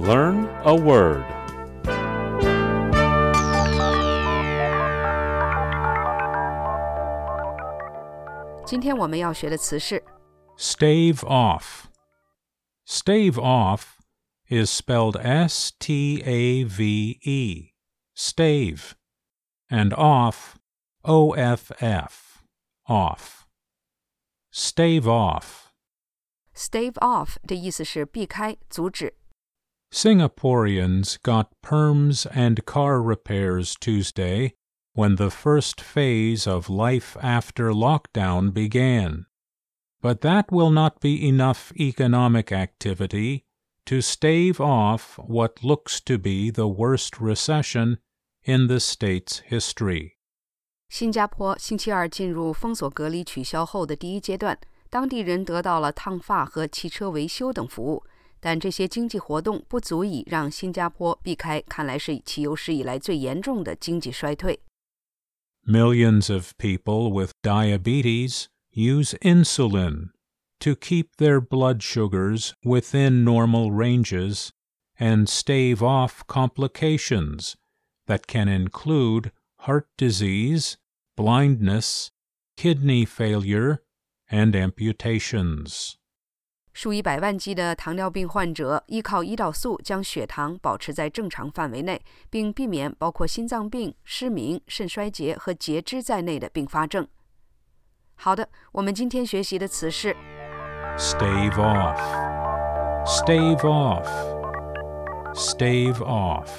Learn a word. 今天我们要学的词是 Stave off. Stave off is spelled S T A V E, stave, and off, O F F, off. Stave off. stave off 的意思是避开、阻止。 Singaporeans got perms and car repairs Tuesday when the first phase of life after lockdown began. But that will not be enough economic activity to stave off what looks to be the worst recession in the state's history. 新加坡星期二进入封锁隔离取消后的第一阶段，当地人得到了烫发和汽车维修等服务， 但这些经济活动不足以让新加坡避开看来是其有史以来最严重的经济衰退。 Millions of people with diabetes use insulin to keep their blood sugars within normal ranges and stave off complications that can include heart disease, blindness, kidney failure, and amputations. 数以百万计的糖尿病患者依靠胰岛素将血糖保持在正常范围内，并避免包括心脏病、失明、肾衰竭和截肢在内的并发症。好的，我们今天学习的词是 Stave off. Stave off. Stave off.